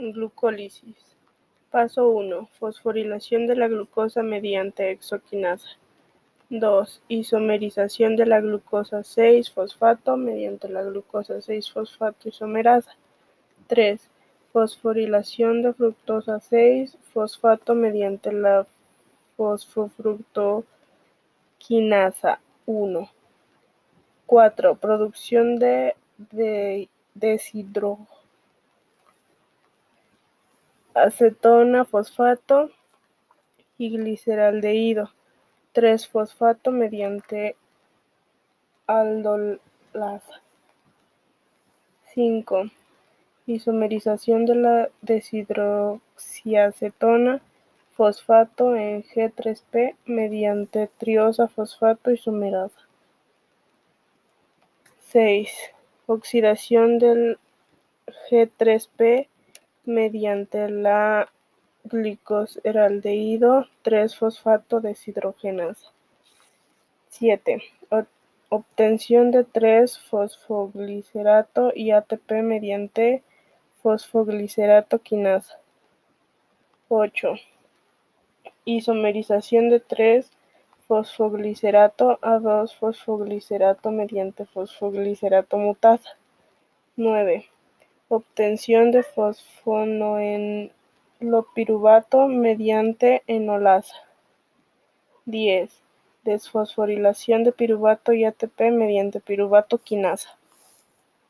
Glucólisis. Paso 1. Fosforilación de la glucosa mediante exoquinasa. 2. Isomerización de la glucosa 6-fosfato mediante la glucosa 6-fosfato isomerasa. 3. Fosforilación de fructosa 6-fosfato mediante la fosfofructoquinasa 1. 4. Producción de, de deshidroacetona, fosfato y gliceraldehído 3-fosfato mediante aldolasa. 5. Isomerización de la deshidroxiacetona fosfato en G3P mediante triosa fosfato isomerasa. 6. Oxidación del G3P mediante la gliceraldehído 3-fosfato deshidrogenasa. 7. Obtención de 3-fosfoglicerato y ATP mediante fosfoglicerato quinasa. 8. Isomerización de 3 fosfoglicerato a 2 fosfoglicerato mediante fosfoglicerato mutasa. 9. Obtención de fosfonoenlopiruvato mediante enolasa. 10. Desfosforilación de piruvato y ATP mediante piruvato quinasa.